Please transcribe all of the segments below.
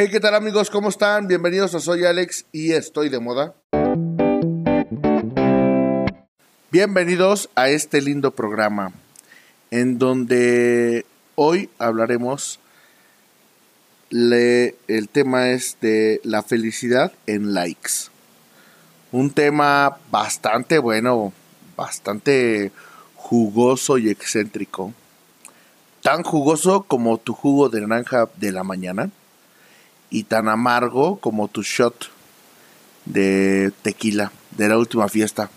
Hey, ¿qué tal amigos? ¿Cómo están? Bienvenidos a Soy Alex y estoy de moda. Bienvenidos a este lindo programa en donde hoy hablaremos, el tema es de la felicidad en likes. Un tema bastante bueno, bastante jugoso y excéntrico. Tan jugoso como tu jugo de naranja de la mañana y tan amargo como tu shot de tequila de la última fiesta.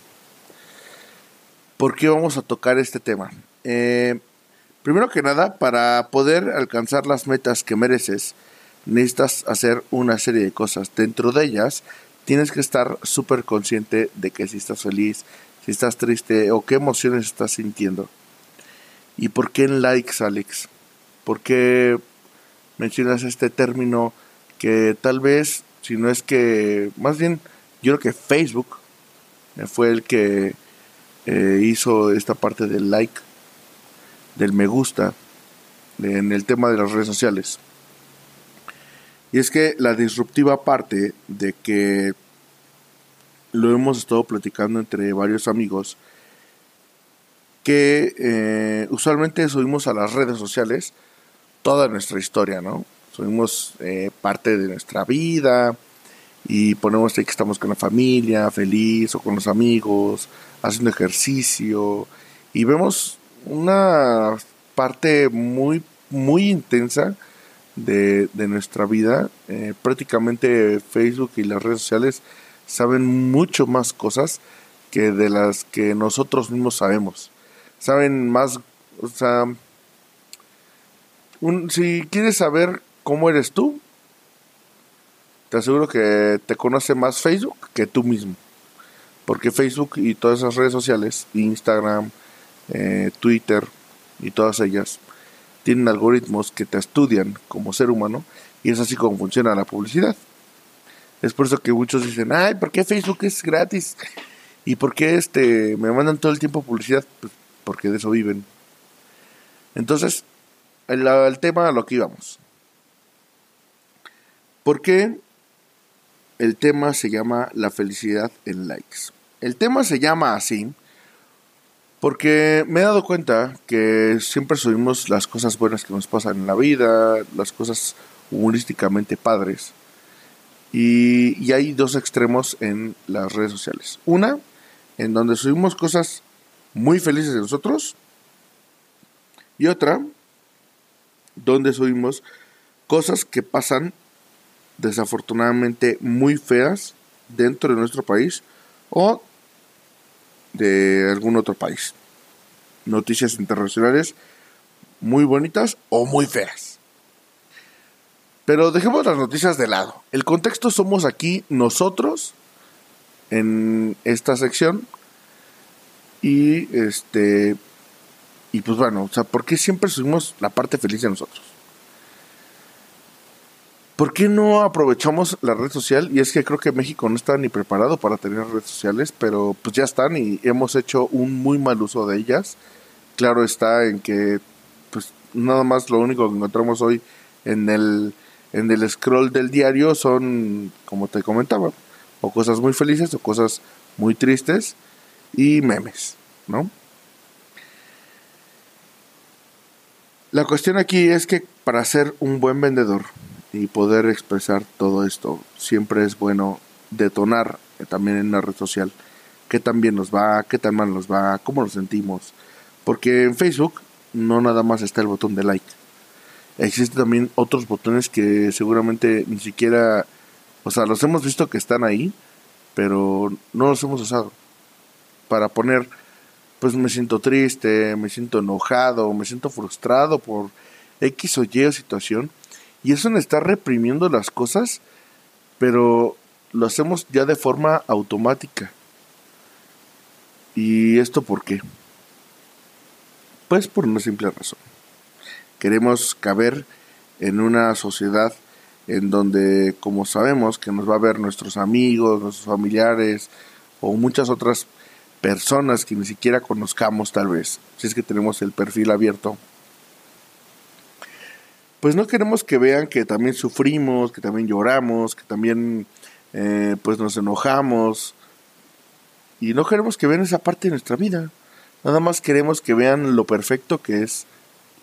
¿Por qué vamos a tocar este tema? Eh, primero que nada, para poder alcanzar las metas que mereces, necesitas hacer una serie de cosas. Dentro de ellas, tienes que estar súper consciente de que si estás feliz, si estás triste o qué emociones estás sintiendo. ¿Y por qué en likes, Alex? ¿Por qué mencionas este término que tal vez, si no es que, más bien, yo creo que Facebook fue el que eh, hizo esta parte del like, del me gusta, en el tema de las redes sociales. Y es que la disruptiva parte de que lo hemos estado platicando entre varios amigos, que eh, usualmente subimos a las redes sociales toda nuestra historia, ¿no? Subimos eh, parte de nuestra vida y ponemos ahí que estamos con la familia, feliz o con los amigos, haciendo ejercicio y vemos una parte muy, muy intensa de, nuestra vida. Eh, prácticamente Facebook y las redes sociales saben mucho más cosas que de las que nosotros mismos sabemos. Saben más, o sea, un, si quieres saber cómo eres tú, te aseguro que te conoce más Facebook que tú mismo. Porque Facebook y todas esas redes sociales, Instagram, eh, Twitter y todas ellas, tienen algoritmos que te estudian como ser humano y es así como funciona la publicidad. Es por eso que muchos dicen, ay, ¿por qué Facebook es gratis? ¿Y por qué este, me mandan todo el tiempo publicidad? Pues porque de eso viven. Entonces, el, el tema a lo que íbamos. ¿Por qué el tema se llama La felicidad en likes? El tema se llama así porque me he dado cuenta que siempre subimos las cosas buenas que nos pasan en la vida, las cosas humorísticamente padres. Y, y, hay dos extremos en las redes sociales. Una, en donde subimos cosas muy felices de nosotros. Y otra, donde subimos cosas que pasan desafortunadamente muy feas dentro de nuestro país o de algún otro país. Noticias internacionales muy bonitas o muy feas. Pero dejemos las noticias de lado. El contexto somos aquí nosotros en esta sección y este y pues bueno, o sea, ¿por qué siempre subimos la parte feliz de nosotros? ¿Por qué no aprovechamos la red social? Y es que creo que México no está ni preparado para tener redes sociales, pero pues ya están y hemos hecho un muy mal uso de ellas. Claro está en que pues nada más lo único que encontramos hoy en el en el scroll del diario son, como te comentaba, o cosas muy felices o cosas muy tristes y memes, ¿no? La cuestión aquí es que para ser un buen vendedor y poder expresar todo esto. Siempre es bueno detonar también en la red social qué tan bien nos va, qué tan mal nos va, cómo nos sentimos. Porque en Facebook no nada más está el botón de like. Existen también otros botones que seguramente ni siquiera, o sea, los hemos visto que están ahí, pero no los hemos usado. Para poner, pues me siento triste, me siento enojado, me siento frustrado por X o Y situación y eso nos está reprimiendo las cosas, pero lo hacemos ya de forma automática. ¿Y esto por qué? Pues por una simple razón. Queremos caber en una sociedad en donde, como sabemos, que nos va a ver nuestros amigos, nuestros familiares o muchas otras personas que ni siquiera conozcamos tal vez, si es que tenemos el perfil abierto pues no queremos que vean que también sufrimos, que también lloramos, que también eh, pues nos enojamos. Y no queremos que vean esa parte de nuestra vida. Nada más queremos que vean lo perfecto que es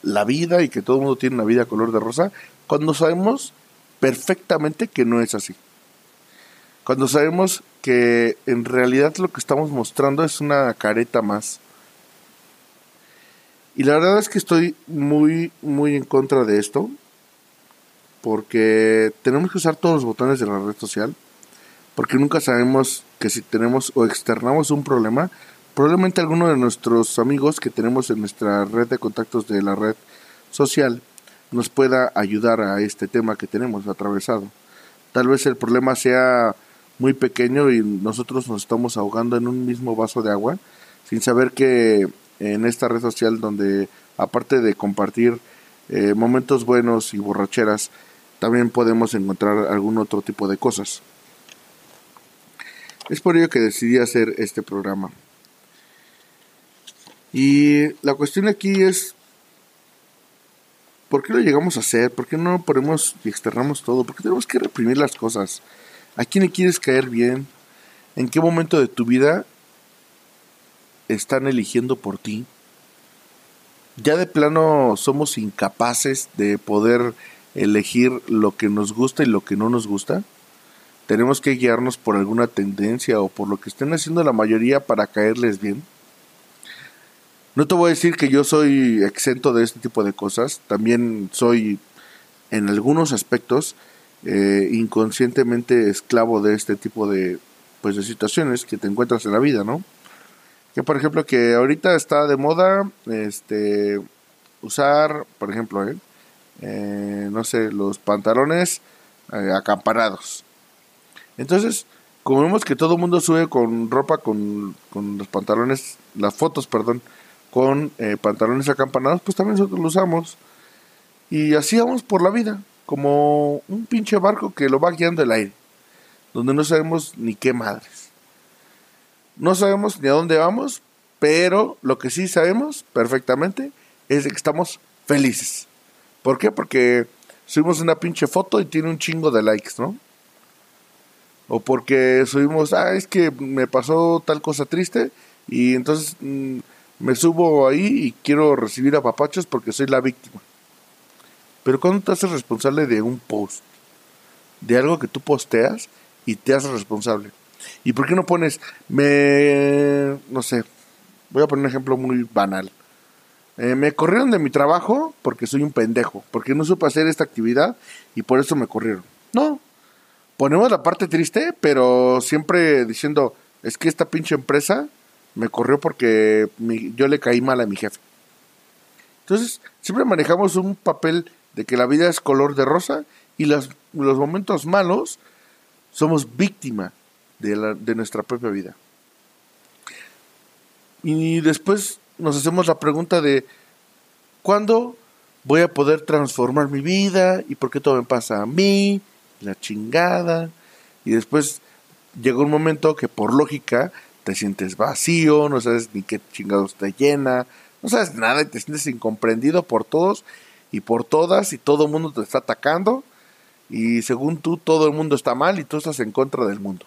la vida y que todo el mundo tiene una vida color de rosa, cuando sabemos perfectamente que no es así. Cuando sabemos que en realidad lo que estamos mostrando es una careta más y la verdad es que estoy muy, muy en contra de esto. Porque tenemos que usar todos los botones de la red social. Porque nunca sabemos que si tenemos o externamos un problema, probablemente alguno de nuestros amigos que tenemos en nuestra red de contactos de la red social nos pueda ayudar a este tema que tenemos atravesado. Tal vez el problema sea muy pequeño y nosotros nos estamos ahogando en un mismo vaso de agua sin saber que en esta red social donde aparte de compartir eh, momentos buenos y borracheras, también podemos encontrar algún otro tipo de cosas. Es por ello que decidí hacer este programa. Y la cuestión aquí es, ¿por qué lo llegamos a hacer? ¿Por qué no ponemos y externamos todo? ¿Por qué tenemos que reprimir las cosas? ¿A quién le quieres caer bien? ¿En qué momento de tu vida están eligiendo por ti. Ya de plano somos incapaces de poder elegir lo que nos gusta y lo que no nos gusta. Tenemos que guiarnos por alguna tendencia o por lo que estén haciendo la mayoría para caerles bien. No te voy a decir que yo soy exento de este tipo de cosas. También soy, en algunos aspectos, eh, inconscientemente esclavo de este tipo de, pues, de situaciones que te encuentras en la vida, ¿no? Que por ejemplo que ahorita está de moda este usar, por ejemplo, ¿eh? Eh, no sé, los pantalones eh, acampanados. Entonces, como vemos que todo el mundo sube con ropa con, con los pantalones, las fotos, perdón, con pantalones acampanados, pues también nosotros lo usamos. Y así vamos por la vida, como un pinche barco que lo va guiando el aire, donde no sabemos ni qué madres. No sabemos ni a dónde vamos, pero lo que sí sabemos perfectamente es que estamos felices. ¿Por qué? Porque subimos una pinche foto y tiene un chingo de likes, ¿no? O porque subimos, ah, es que me pasó tal cosa triste y entonces mm, me subo ahí y quiero recibir a papachos porque soy la víctima. Pero cuando te haces responsable de un post, de algo que tú posteas y te haces responsable. ¿Y por qué no pones, me, no sé, voy a poner un ejemplo muy banal. Eh, me corrieron de mi trabajo porque soy un pendejo, porque no supe hacer esta actividad y por eso me corrieron. No, ponemos la parte triste, pero siempre diciendo, es que esta pinche empresa me corrió porque yo le caí mal a mi jefe. Entonces, siempre manejamos un papel de que la vida es color de rosa y los, los momentos malos somos víctima de, nuestra propia vida. Y después nos hacemos la pregunta de, ¿cuándo voy a poder transformar mi vida? ¿Y por qué todo me pasa a mí? La chingada. Y después llega un momento que por lógica te sientes vacío, no sabes ni qué chingados te llena, no sabes nada y te sientes incomprendido por todos y por todas y todo el mundo te está atacando y según tú todo el mundo está mal y tú estás en contra del mundo.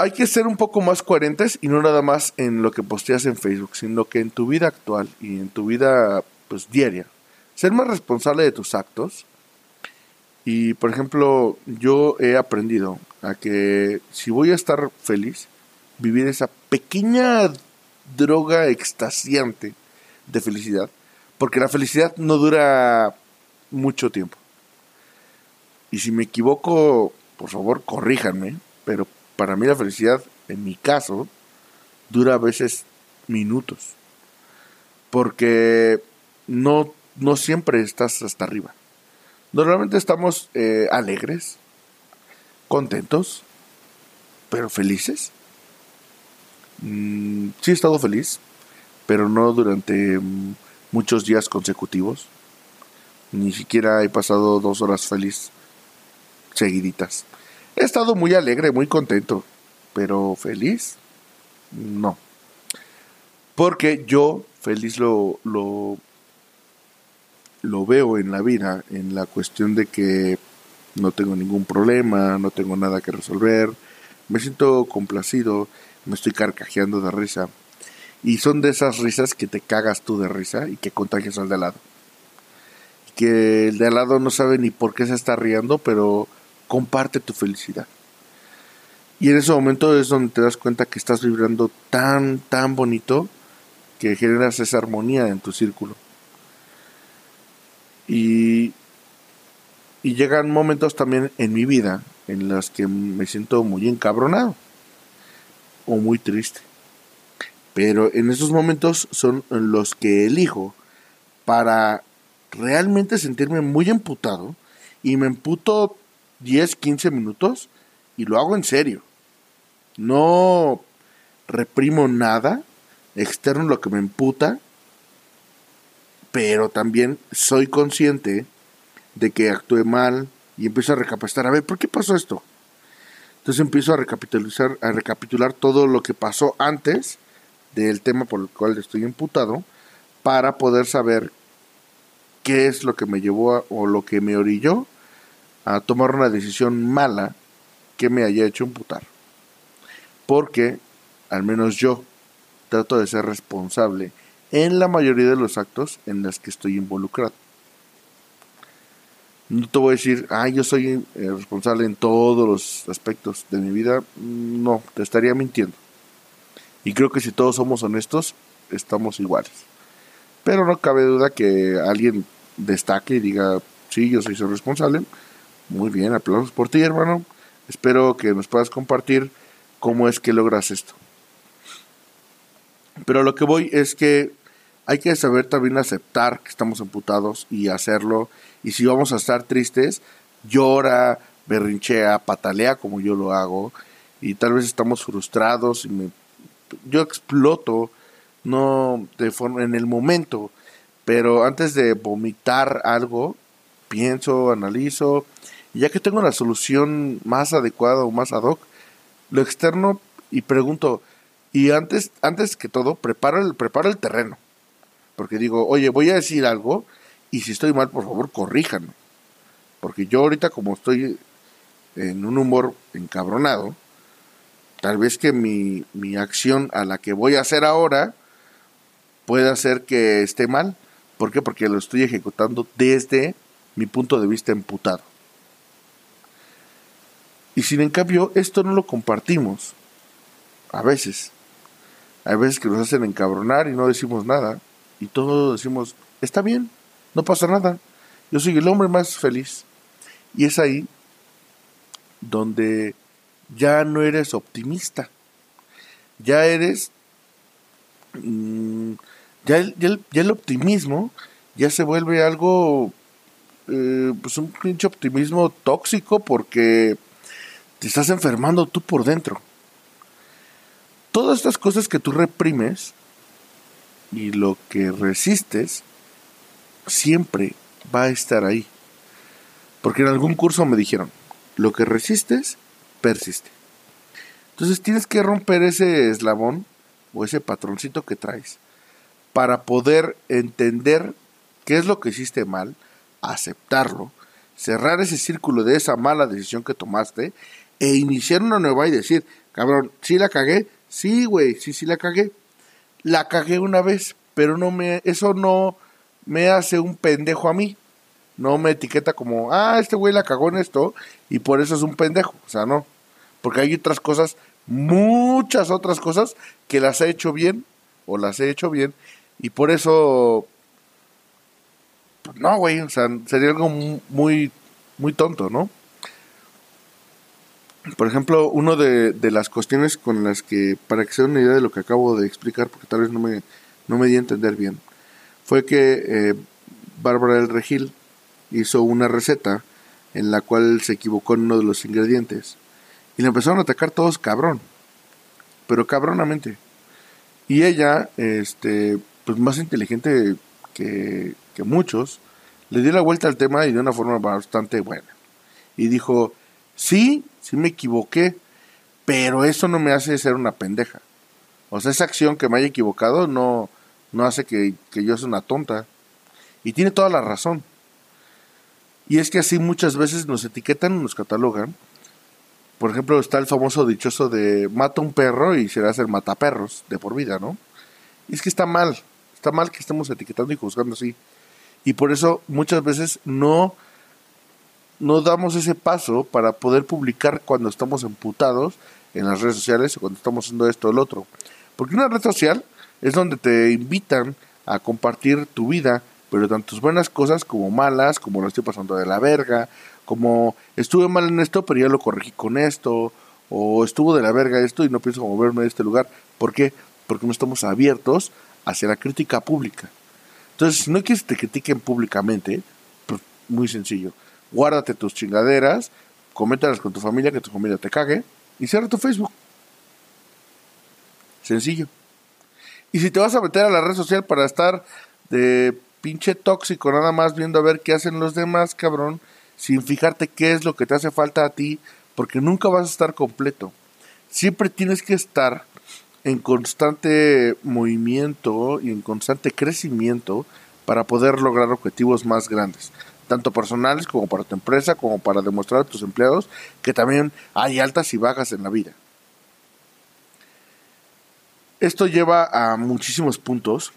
Hay que ser un poco más coherentes y no nada más en lo que posteas en Facebook, sino que en tu vida actual y en tu vida pues diaria. Ser más responsable de tus actos. Y por ejemplo, yo he aprendido a que si voy a estar feliz, vivir esa pequeña droga extasiante de felicidad, porque la felicidad no dura mucho tiempo. Y si me equivoco, por favor, corríjanme, pero para mí la felicidad, en mi caso, dura a veces minutos. Porque no, no siempre estás hasta arriba. Normalmente estamos eh, alegres, contentos, pero felices. Mm, sí he estado feliz, pero no durante mm, muchos días consecutivos. Ni siquiera he pasado dos horas feliz seguiditas. He estado muy alegre, muy contento, pero feliz, no. Porque yo feliz lo, lo, lo veo en la vida, en la cuestión de que no tengo ningún problema, no tengo nada que resolver, me siento complacido, me estoy carcajeando de risa. Y son de esas risas que te cagas tú de risa y que contagias al de al lado. Que el de al lado no sabe ni por qué se está riendo, pero comparte tu felicidad. Y en ese momento es donde te das cuenta que estás vibrando tan, tan bonito que generas esa armonía en tu círculo. Y, llegan momentos también en mi vida en los que me siento muy encabronado o muy triste. Pero en esos momentos son los que elijo para realmente sentirme muy emputado y me emputo 10, 15 minutos y lo hago en serio. No reprimo nada externo lo que me emputa, pero también soy consciente de que actué mal y empiezo a recapacitar, a ver, ¿por qué pasó esto? Entonces empiezo a recapitular, a recapitular todo lo que pasó antes del tema por el cual estoy imputado para poder saber qué es lo que me llevó o lo que me orilló a tomar una decisión mala que me haya hecho imputar. Porque, al menos yo, trato de ser responsable en la mayoría de los actos en los que estoy involucrado. No te voy a decir, ah, yo soy eh, responsable en todos los aspectos de mi vida. No, te estaría mintiendo. Y creo que si todos somos honestos, estamos iguales. Pero no cabe duda que alguien destaque y diga, sí, yo soy responsable. Muy bien, aplausos por ti, hermano. Espero que nos puedas compartir cómo es que logras esto. Pero lo que voy es que hay que saber también aceptar que estamos amputados y hacerlo. Y si vamos a estar tristes, llora, berrinchea, patalea como yo lo hago. Y tal vez estamos frustrados y me, yo exploto, no de forma, en el momento. Pero antes de vomitar algo, pienso, analizo. Ya que tengo la solución más adecuada o más ad hoc, lo externo y pregunto, y antes, antes que todo, preparo el, preparo el terreno. Porque digo, oye, voy a decir algo y si estoy mal, por favor, corríjanme. Porque yo ahorita como estoy en un humor encabronado, tal vez que mi, mi acción a la que voy a hacer ahora pueda hacer que esté mal. ¿Por qué? Porque lo estoy ejecutando desde mi punto de vista emputado. Y sin en cambio, esto no lo compartimos. A veces. Hay veces que nos hacen encabronar y no decimos nada. Y todos decimos, está bien, no pasa nada. Yo soy el hombre más feliz. Y es ahí donde ya no eres optimista. Ya eres... Mm, ya, el, optimismo ya se vuelve algo... Eh, pues un pinche optimismo tóxico porque te estás enfermando tú por dentro. Todas estas cosas que tú reprimes y lo que resistes siempre va a estar ahí. Porque en algún curso me dijeron, lo que resistes, persiste. Entonces tienes que romper ese eslabón o ese patroncito que traes para poder entender qué es lo que hiciste mal, aceptarlo, cerrar ese círculo de esa mala decisión que tomaste e iniciar una nueva y decir, cabrón, sí la cagué, sí, güey, sí, sí la cagué. La cagué una vez, pero no me, eso no me hace un pendejo a mí. No me etiqueta como, ah, este güey la cagó en esto y por eso es un pendejo. O sea, no. Porque hay otras cosas, muchas otras cosas que las he hecho bien o las he hecho bien y por eso, pues no, güey, o sea, sería algo muy, muy tonto, ¿no? Por ejemplo, una de, las cuestiones con las que, para que se den una idea de lo que acabo de explicar, porque tal vez no me, no me di a entender bien, fue que eh, Bárbara del Regil hizo una receta en la cual se equivocó en uno de los ingredientes. Y le empezaron a atacar todos cabrón, pero cabronamente. Y ella, este, pues más inteligente que, que muchos, le dio la vuelta al tema y de una forma bastante buena. Y dijo, sí, sí me equivoqué, pero eso no me hace ser una pendeja. O sea, esa acción que me haya equivocado no, no hace que, yo sea una tonta. Y tiene toda la razón. Y es que así muchas veces nos etiquetan, nos catalogan. Por ejemplo, está el famoso dichoso de mata un perro y serás el mataperros de por vida, ¿no? Y es que está mal, está mal que estemos etiquetando y juzgando así. Y por eso muchas veces no, no damos ese paso para poder publicar cuando estamos emputados en las redes sociales o cuando estamos haciendo esto o el otro. Porque una red social es donde te invitan a compartir tu vida, pero tantas buenas cosas como malas, como lo estoy pasando de la verga, como estuve mal en esto, pero ya lo corregí con esto, o estuvo de la verga esto y no pienso moverme de este lugar. ¿Por qué? Porque no estamos abiertos hacia la crítica pública. Entonces, si no quieres que te critiquen públicamente, pues muy sencillo. Guárdate tus chingaderas, coméntalas con tu familia, que tu familia te cague, y cierra tu Facebook. Sencillo. Y si te vas a meter a la red social para estar de pinche tóxico, nada más viendo a ver qué hacen los demás, cabrón, sin fijarte qué es lo que te hace falta a ti, porque nunca vas a estar completo. Siempre tienes que estar en constante movimiento y en constante crecimiento para poder lograr objetivos más grandes, tanto personales como para tu empresa, como para demostrar a tus empleados que también hay altas y bajas en la vida. Esto lleva a muchísimos puntos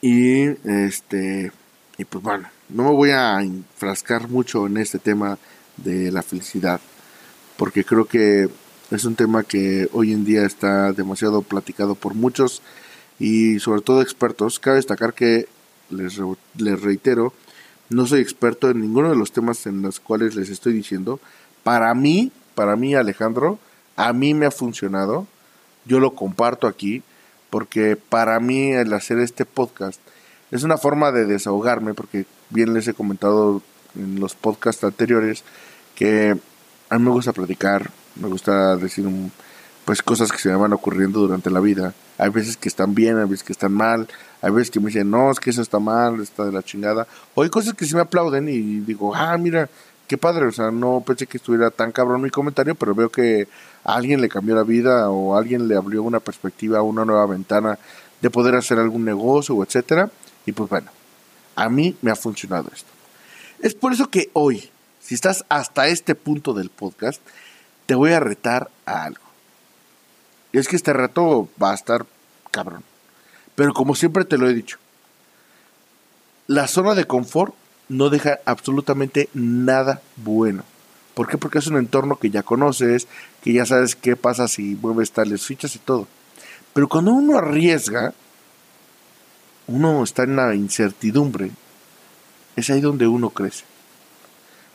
y este y pues bueno, no me voy a enfrascar mucho en este tema de la felicidad, porque creo que es un tema que hoy en día está demasiado platicado por muchos y sobre todo expertos. Cabe destacar que, les, les reitero, no soy experto en ninguno de los temas en los cuales les estoy diciendo. Para mí, para mí Alejandro, a mí me ha funcionado. Yo lo comparto aquí porque para mí el hacer este podcast es una forma de desahogarme porque bien les he comentado en los podcasts anteriores que a mí me gusta platicar, me gusta decir pues cosas que se me van ocurriendo durante la vida. Hay veces que están bien, hay veces que están mal, hay veces que me dicen, no, es que eso está mal, está de la chingada. O hay cosas que se me aplauden y digo, ah, mira, qué padre, o sea, no pensé que estuviera tan cabrón mi comentario, pero veo que a alguien le cambió la vida o alguien le abrió una perspectiva, una nueva ventana de poder hacer algún negocio, etcétera. Y pues bueno, a mí me ha funcionado esto. Es por eso que hoy, si estás hasta este punto del podcast, te voy a retar a algo. Es que este reto va a estar cabrón. Pero como siempre te lo he dicho, la zona de confort no deja absolutamente nada bueno. ¿Por qué? Porque es un entorno que ya conoces, que ya sabes qué pasa si mueves tales fichas y todo. Pero cuando uno arriesga, uno está en la incertidumbre, es ahí donde uno crece.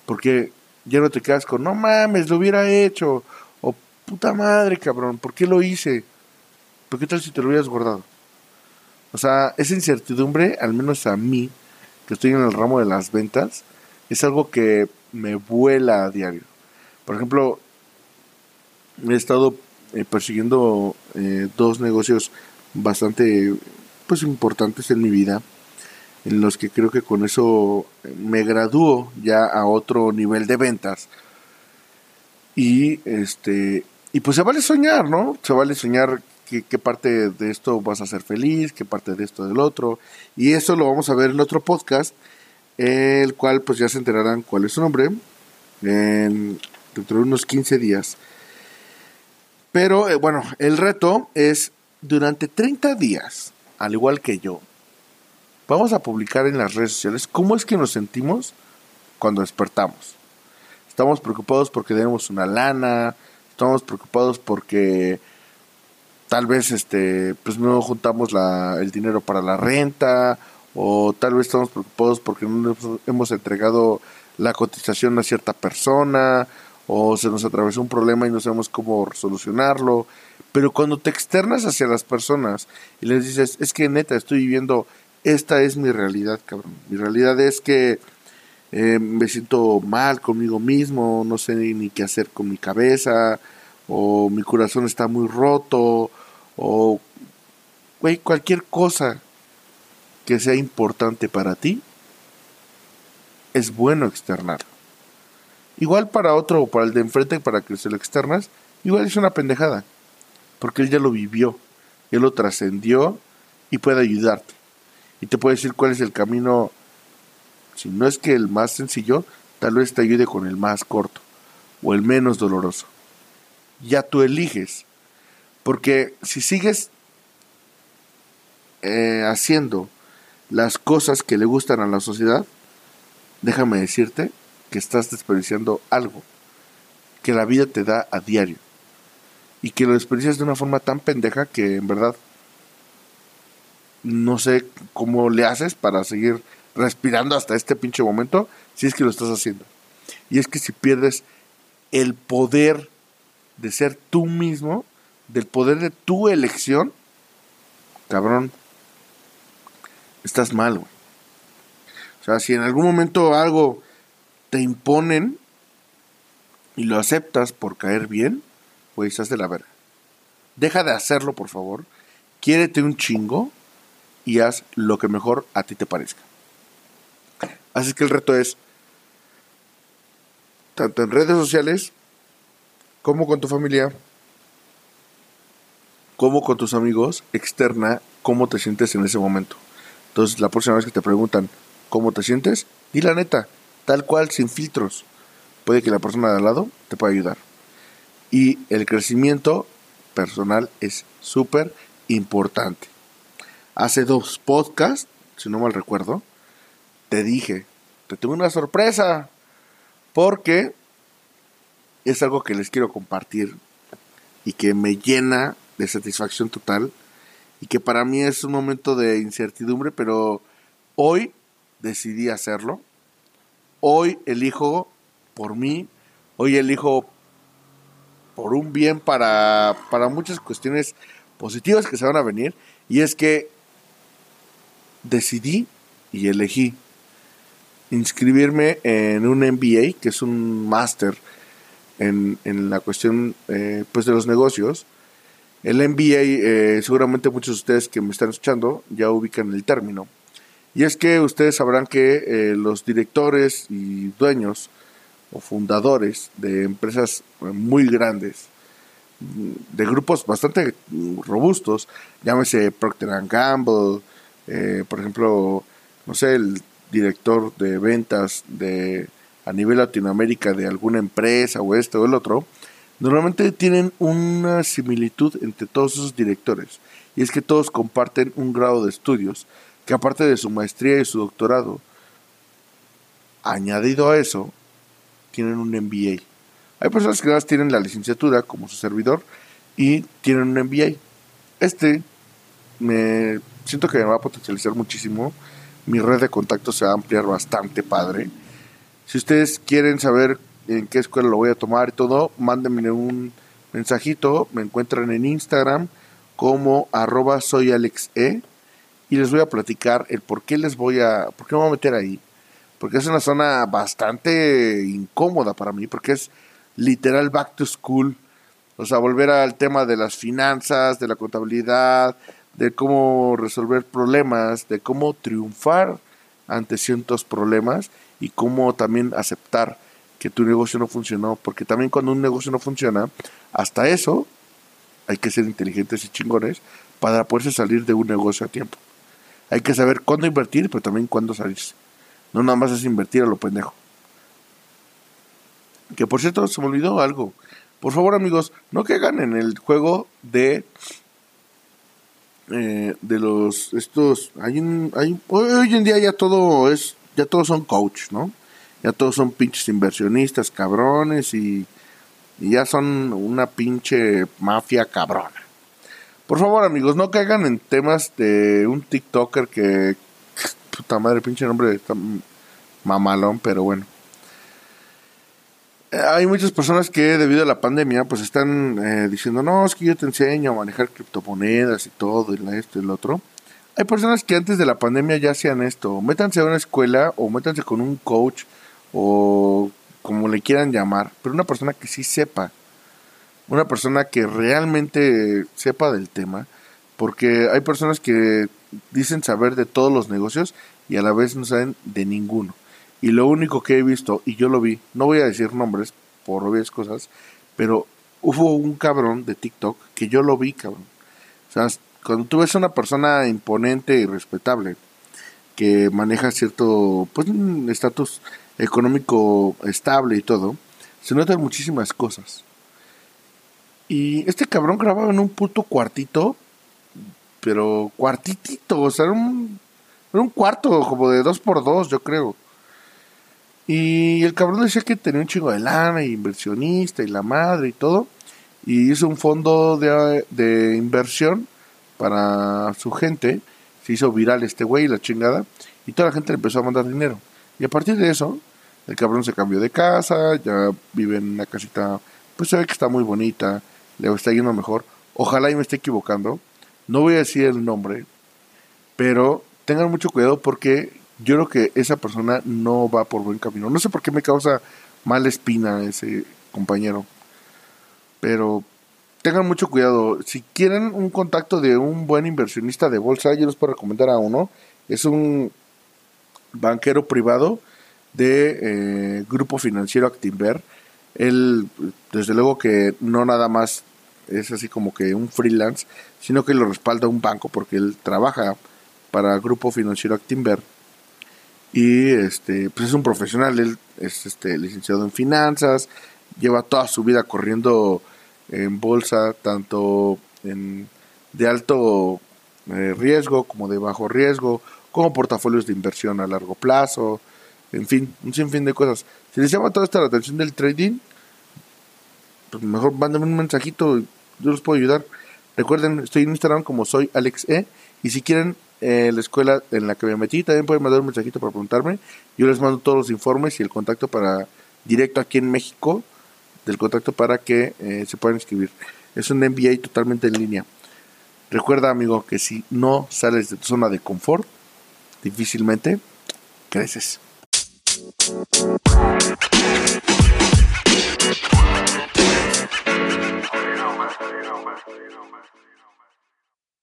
Porque ya no te quedas con, no mames, lo hubiera hecho. Puta madre, cabrón, ¿por qué lo hice? ¿Por qué tal si te lo hubieras guardado? O sea, esa incertidumbre, al menos a mí, que estoy en el ramo de las ventas, es algo que me vuela a diario. Por ejemplo, he estado eh, persiguiendo eh, dos negocios bastante pues importantes en mi vida en los que creo que con eso me gradúo ya a otro nivel de ventas. Y este y pues se vale soñar, ¿no? Se vale soñar qué, parte de esto vas a ser feliz, qué parte de esto del otro. Y eso lo vamos a ver en otro podcast, el cual pues ya se enterarán cuál es su nombre en, dentro de unos 15 días. Pero eh, bueno, el reto es durante 30 días, al igual que yo, Vamos a publicar en las redes sociales cómo es que nos sentimos cuando despertamos. Estamos preocupados porque tenemos una lana, estamos preocupados porque tal vez este pues no juntamos la, el dinero para la renta o tal vez estamos preocupados porque no hemos entregado la cotización a cierta persona o se nos atravesó un problema y no sabemos cómo solucionarlo. Pero cuando te externas hacia las personas y les dices, es que neta, estoy viviendo esta es mi realidad, cabrón. Mi realidad es que eh, me siento mal conmigo mismo, no sé ni, qué hacer con mi cabeza, o mi corazón está muy roto, o cualquier cosa que sea importante para ti, es bueno externar. Igual para otro o para el de enfrente, para que se lo externas, igual es una pendejada, porque él ya lo vivió, él lo trascendió y puede ayudarte. y te puede decir cuál es el camino, si no es que el más sencillo, tal vez te ayude con el más corto o el menos doloroso. Ya tú eliges, porque si sigues eh, haciendo las cosas que le gustan a la sociedad, déjame decirte que estás desperdiciando algo que la vida te da a diario. Y que lo desperdicias de una forma tan pendeja que en verdad no sé cómo le haces para seguir respirando hasta este pinche momento si es que lo estás haciendo. Y es que si pierdes el poder de ser tú mismo, del poder de tu elección, cabrón, estás mal, güey. O sea, si en algún momento algo te imponen y lo aceptas por caer bien, güey, estás de la verga. Deja de hacerlo, por favor. Quiérete un chingo y haz lo que mejor a ti te parezca. Así que el reto es, tanto en redes sociales, como con tu familia, como con tus amigos, externa, cómo te sientes en ese momento. Entonces, la próxima vez que te preguntan cómo te sientes, di la neta, tal cual, sin filtros. Puede que la persona de al lado te pueda ayudar. Y el crecimiento personal es súper importante. Hace dos podcasts, si no mal recuerdo, te dije, te tengo una sorpresa, porque es algo que les quiero compartir y que me llena de satisfacción total y que para mí es un momento de incertidumbre, pero hoy decidí hacerlo. Hoy elijo por mí, hoy elijo por un bien para, para muchas cuestiones positivas que se van a venir. Y es que decidí y elegí inscribirme en un MBA, que es un máster en, en, la cuestión eh, pues de los negocios, el MBA, eh, seguramente muchos de ustedes que me están escuchando ya ubican el término. Y es que ustedes sabrán que eh, los directores y dueños o fundadores de empresas muy grandes, de grupos bastante robustos, llámese Procter Gamble, por ejemplo, no sé, el director de ventas de a nivel Latinoamérica de alguna empresa o este o el otro, Normalmente tienen una similitud entre todos esos directores, y es que todos comparten un grado de estudios, que aparte de su maestría y su doctorado, añadido a eso, tienen un MBA. Hay personas que nada más tienen la licenciatura, como su servidor, y tienen un MBA. Este me siento que me va a potencializar muchísimo. Mi red de contactos se va a ampliar bastante padre. Si ustedes quieren saber en qué escuela lo voy a tomar y todo, mándenme un mensajito, me encuentran en Instagram como arroba soy e, y les voy a platicar el por qué les voy a, por qué me voy a meter ahí. Porque es una zona bastante incómoda para mí, porque es literal back to school. O sea, volver al tema de las finanzas, de la contabilidad, de cómo resolver problemas, de cómo triunfar ante ciertos problemas y cómo también aceptar que tu negocio no funcionó, porque también cuando un negocio no funciona, hasta eso hay que ser inteligentes y chingones para poderse salir de un negocio a tiempo. Hay que saber cuándo invertir, pero también cuándo salirse. No nada más es invertir a lo pendejo. Que por cierto, se me olvidó algo. Por favor, amigos, no caigan en el juego de eh, de los estos hay un, hay, hoy en día ya todo es ya todos son coach, ¿no? ya todos son pinches inversionistas cabrones y, ya son una pinche mafia cabrona. Por favor, amigos, no caigan en temas de un TikToker que. Puta madre, pinche nombre está mamalón, pero bueno. Hay muchas personas que debido a la pandemia pues están eh, diciendo, no, es que yo te enseño a manejar criptomonedas y todo, y esto y lo otro. Hay personas que antes de la pandemia ya hacían esto. Métanse a una escuela o métanse con un coach o como le quieran llamar, pero una persona que sí sepa, una persona que realmente sepa del tema, porque hay personas que dicen saber de todos los negocios y a la vez no saben de ninguno. Y lo único que he visto, y yo lo vi, no voy a decir nombres por obvias cosas, pero hubo un cabrón de TikTok que yo lo vi, cabrón. O sea, cuando tú ves a una persona imponente y respetable que maneja cierto pues estatus económico estable y todo, se notan muchísimas cosas. Y este cabrón grababa en un puto cuartito, pero cuartitito, o sea, era un, era un cuarto como de dos por dos, yo creo. Y el cabrón decía que tenía un chingo de lana y inversionista y la madre y todo. Y hizo un fondo de, de inversión para su gente. Se hizo viral este güey, la chingada. Y toda la gente le empezó a mandar dinero. Y a partir de eso, el cabrón se cambió de casa, ya vive en una casita, pues se ve que está muy bonita, le está yendo mejor. Ojalá y me esté equivocando. No voy a decir el nombre, pero tengan mucho cuidado porque yo creo que esa persona no va por buen camino. No sé por qué me causa mala espina ese compañero. Pero tengan mucho cuidado. Si quieren un contacto de un buen inversionista de bolsa, yo les puedo recomendar a uno. Es un banquero privado de eh, Grupo Financiero Actinver. Él, desde luego que no nada más es así como que un freelance, sino que lo respalda un banco porque él trabaja para Grupo Financiero Actinver. Y este, pues es un profesional, él es este, licenciado en finanzas, lleva toda su vida corriendo en bolsa, tanto en, de alto eh, riesgo como de bajo riesgo, como portafolios de inversión a largo plazo, en fin, un sinfín de cosas. Si les llama toda esta la atención del trading, pues mejor mándenme un mensajito, yo los puedo ayudar. Recuerden, estoy en Instagram como soy Alex E. Y si quieren eh, la escuela en la que me metí, también pueden mandar un mensajito para preguntarme. Yo les mando todos los informes y el contacto para directo aquí en México, del contacto para que eh, se puedan inscribir. Es un MBA totalmente en línea. Recuerda, amigo, que si no sales de tu zona de confort, difícilmente creces.